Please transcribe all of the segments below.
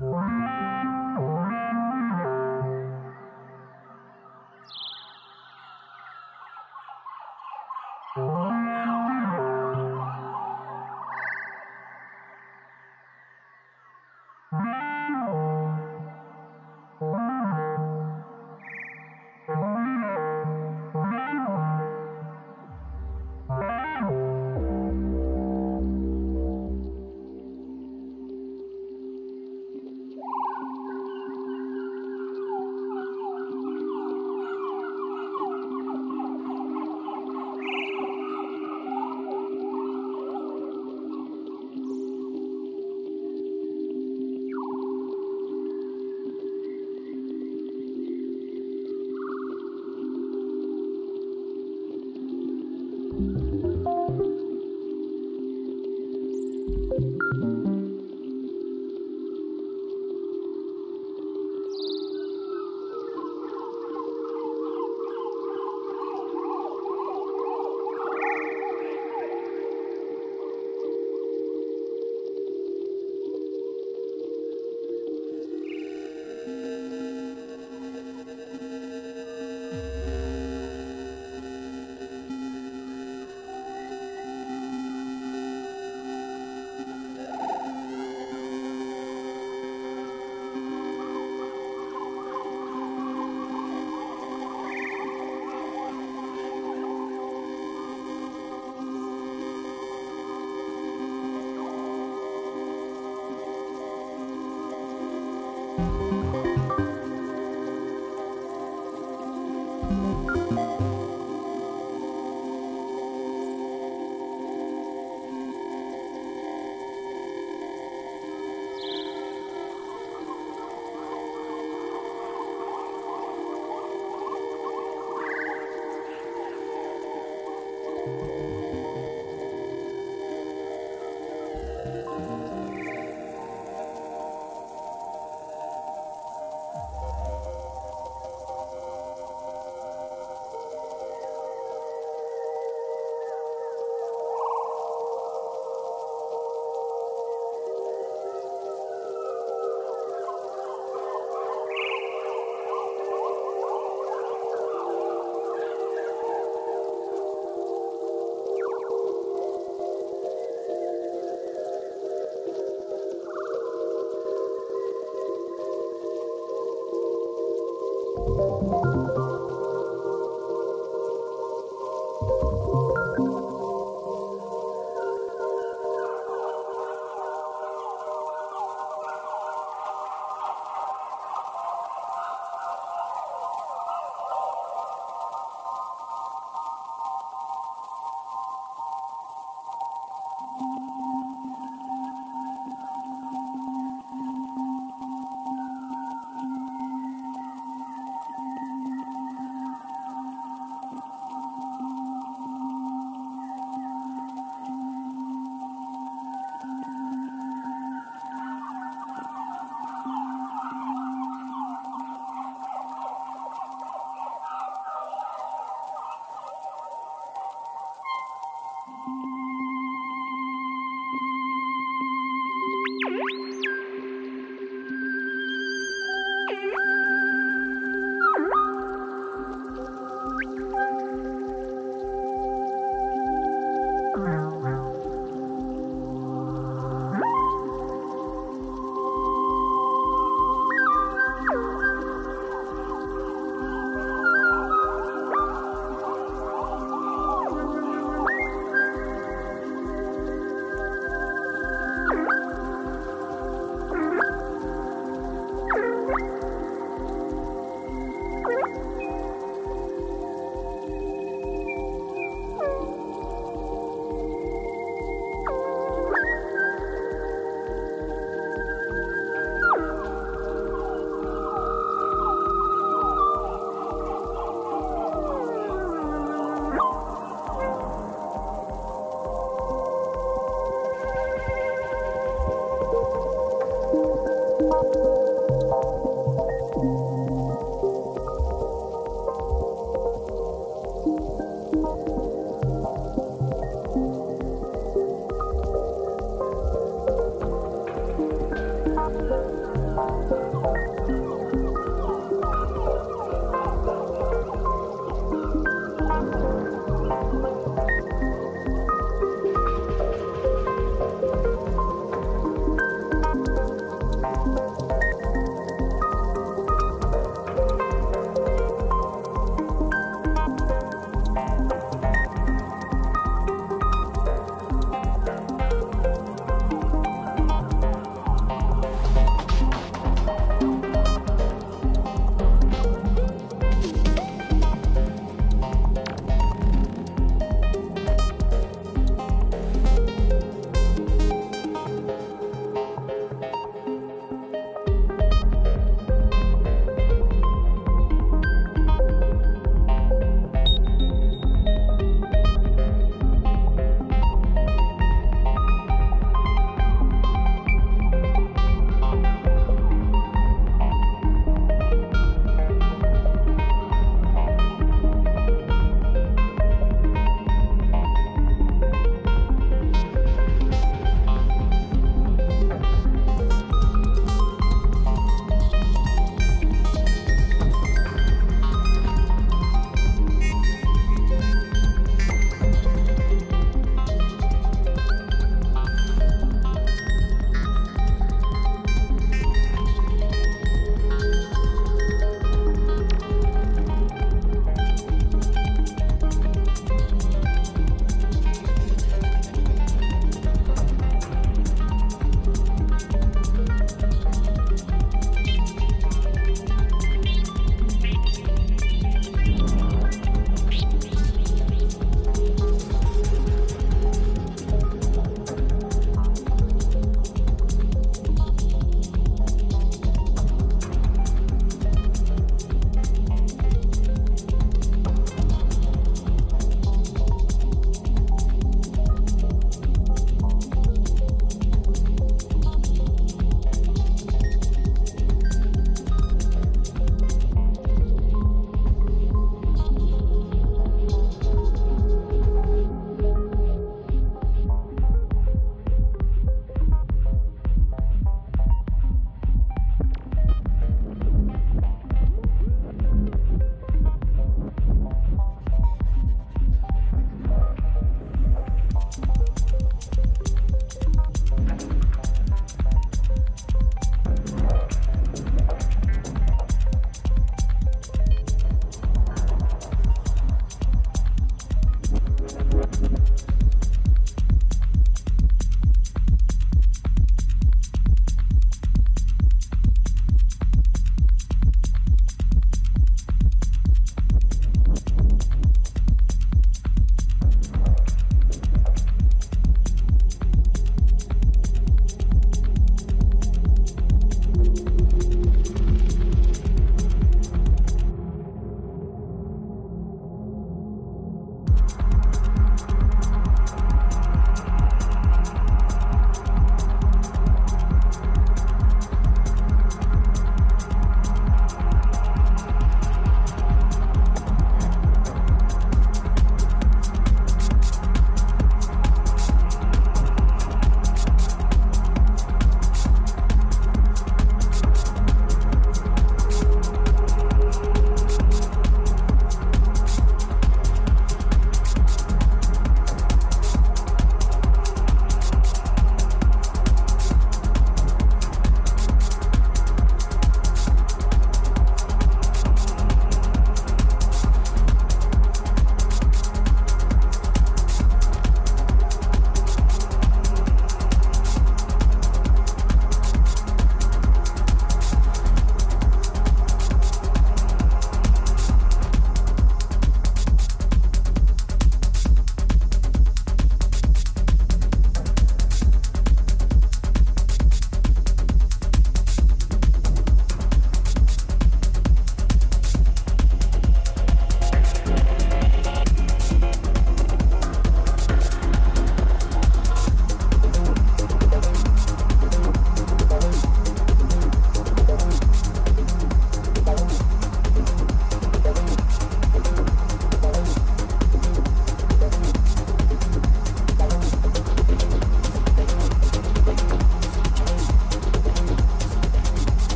Wow.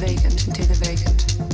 vacant into the vacant.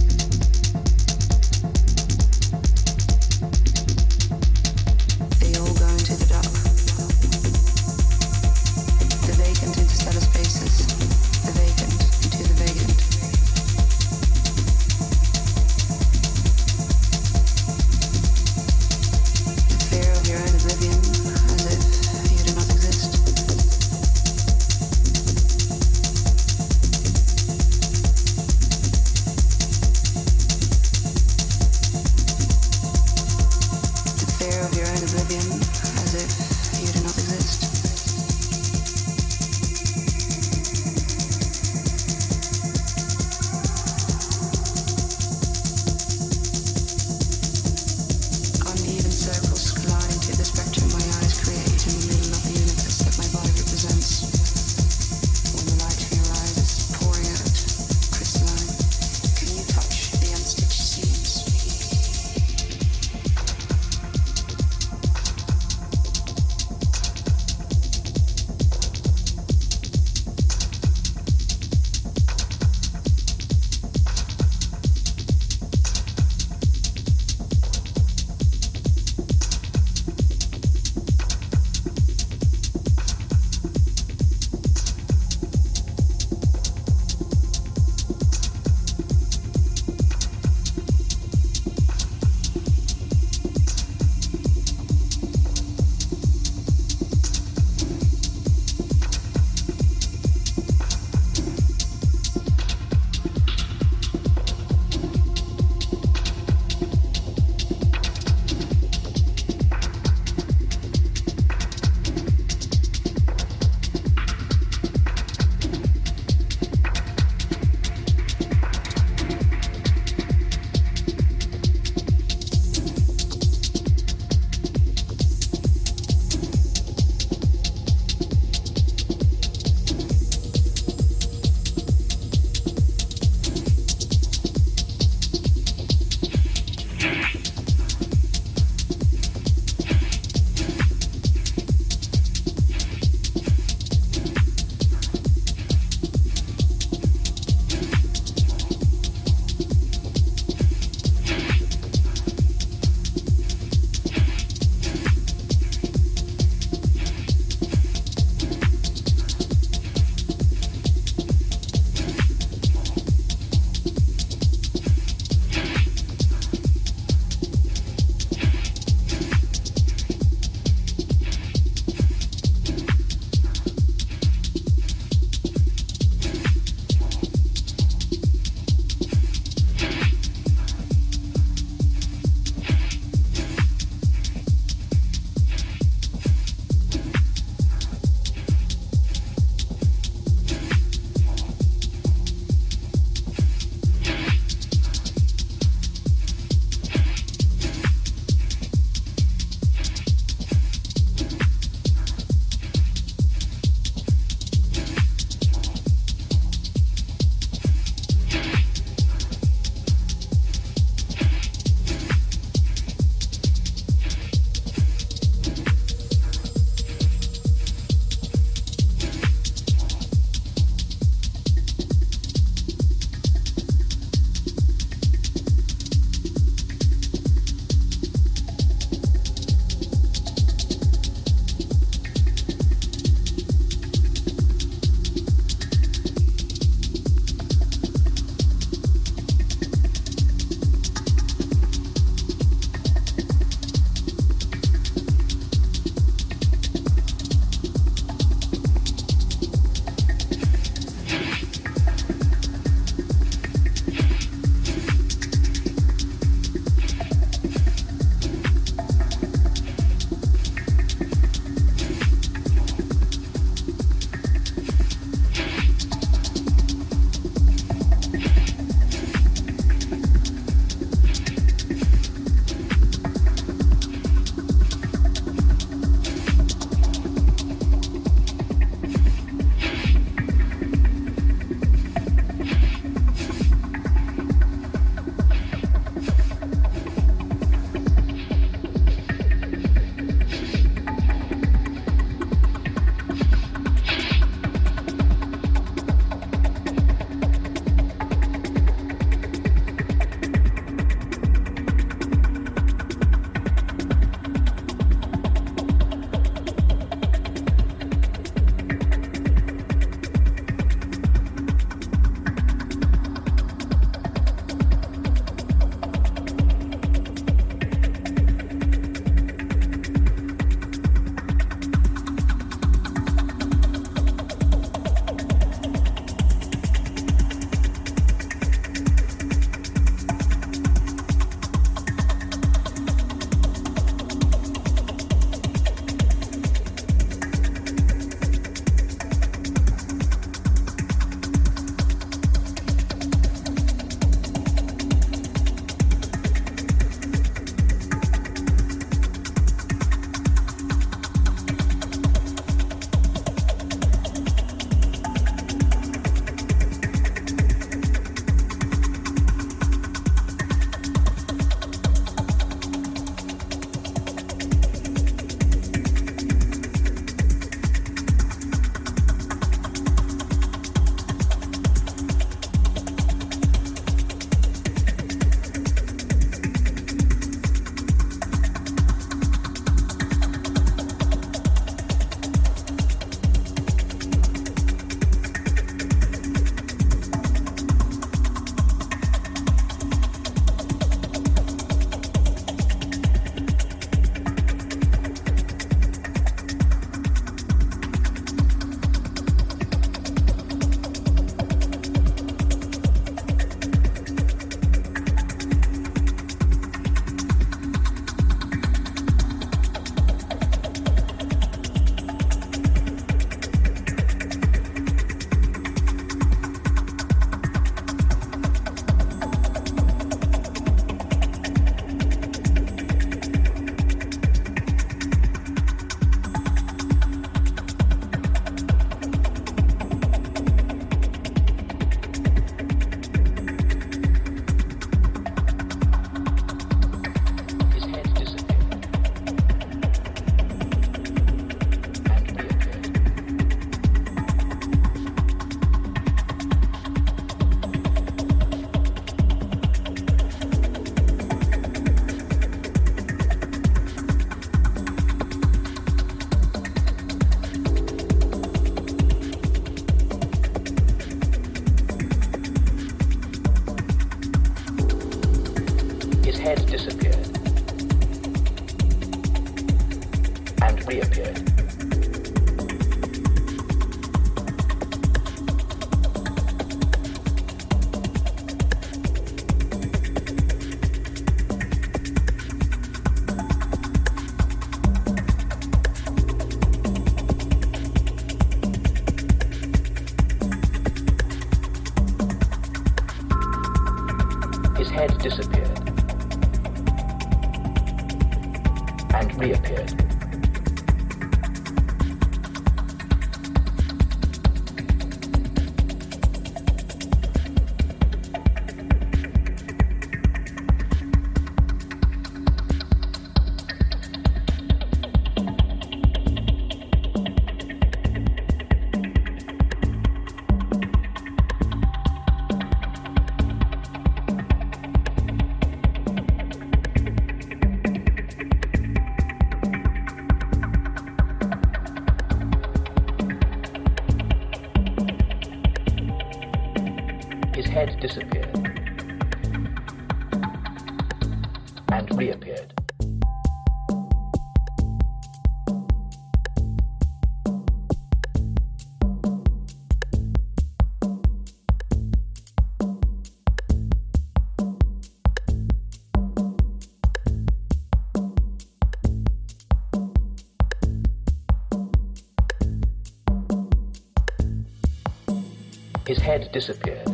Head disappeared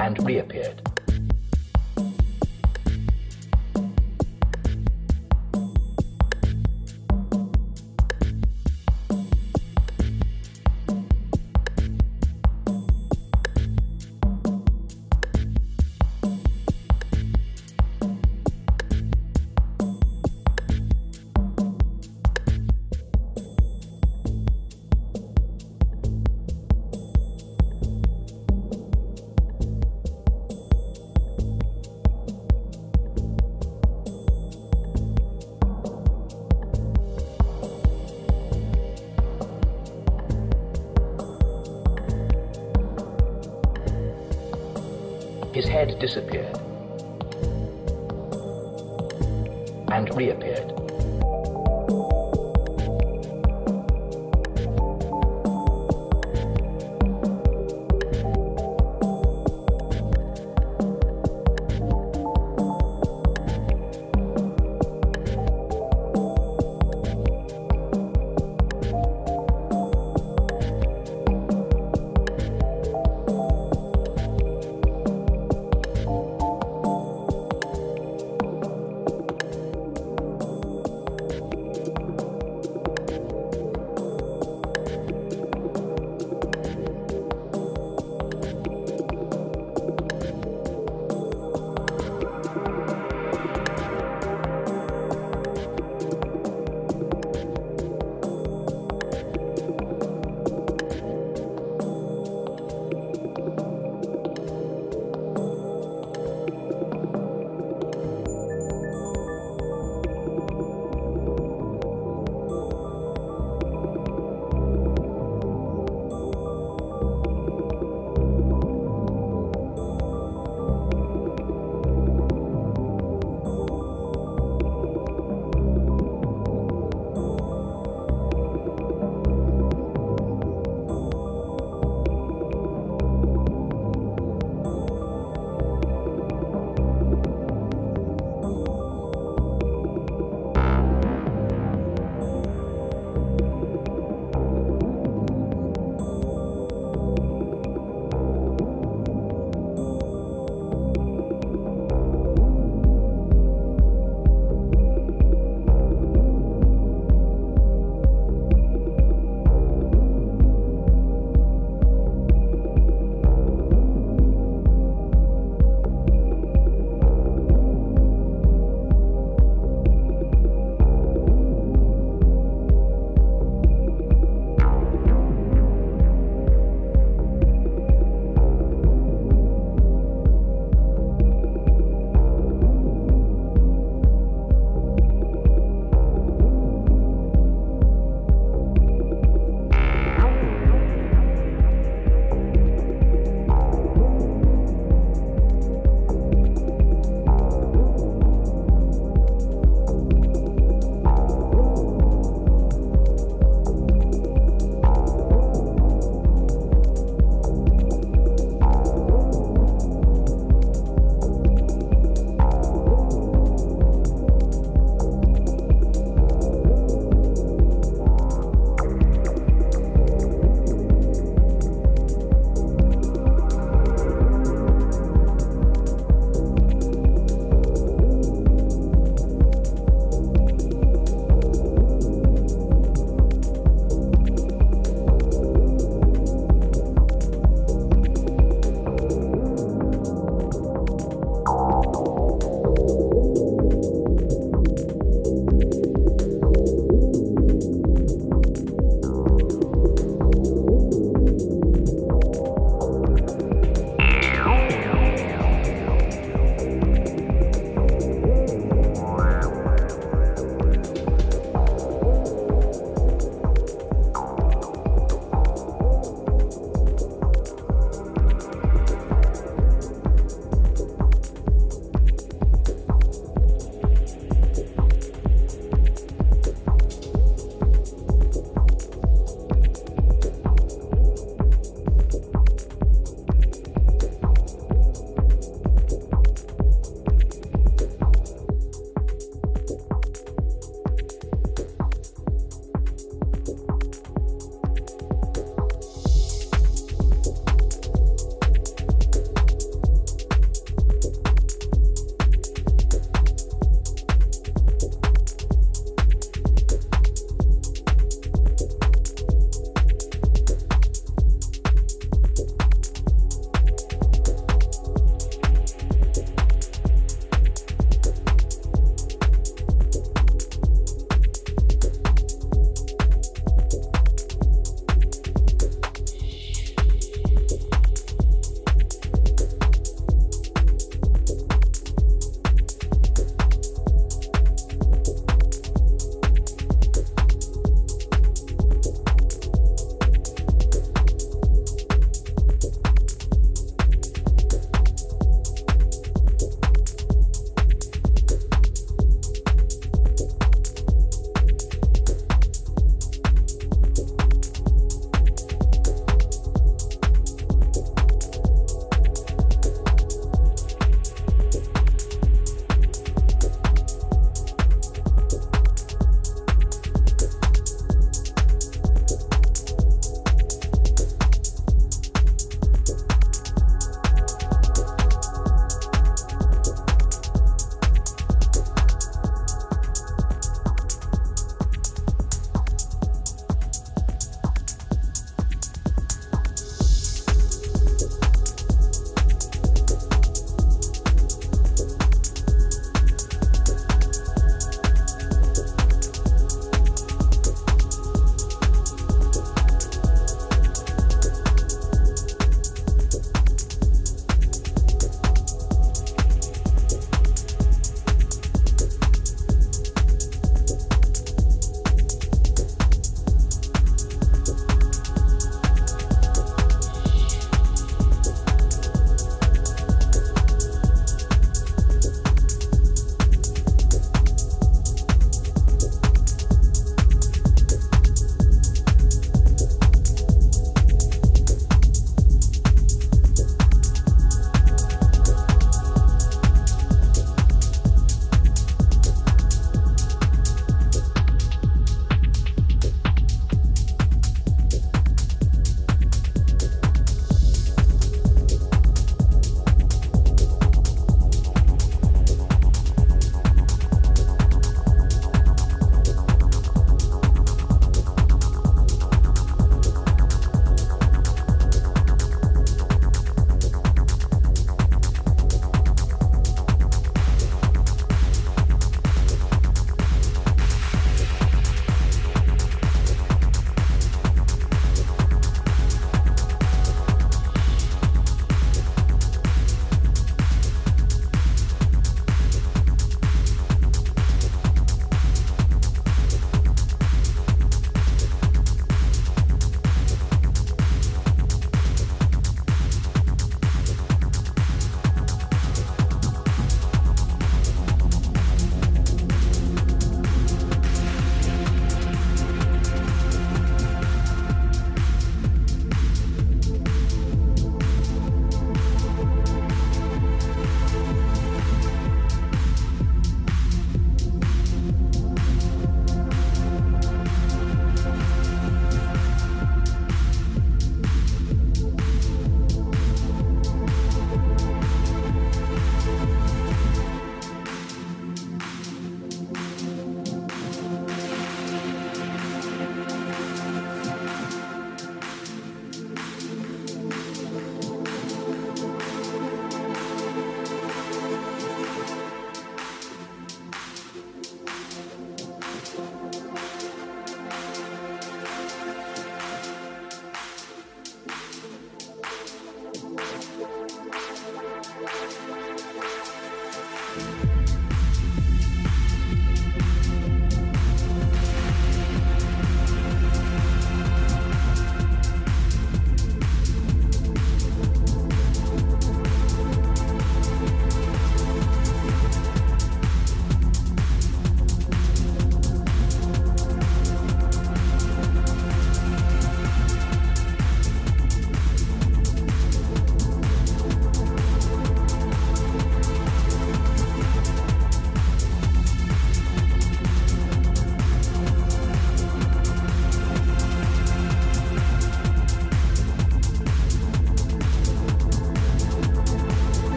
and reappeared. Disappeared and reappeared.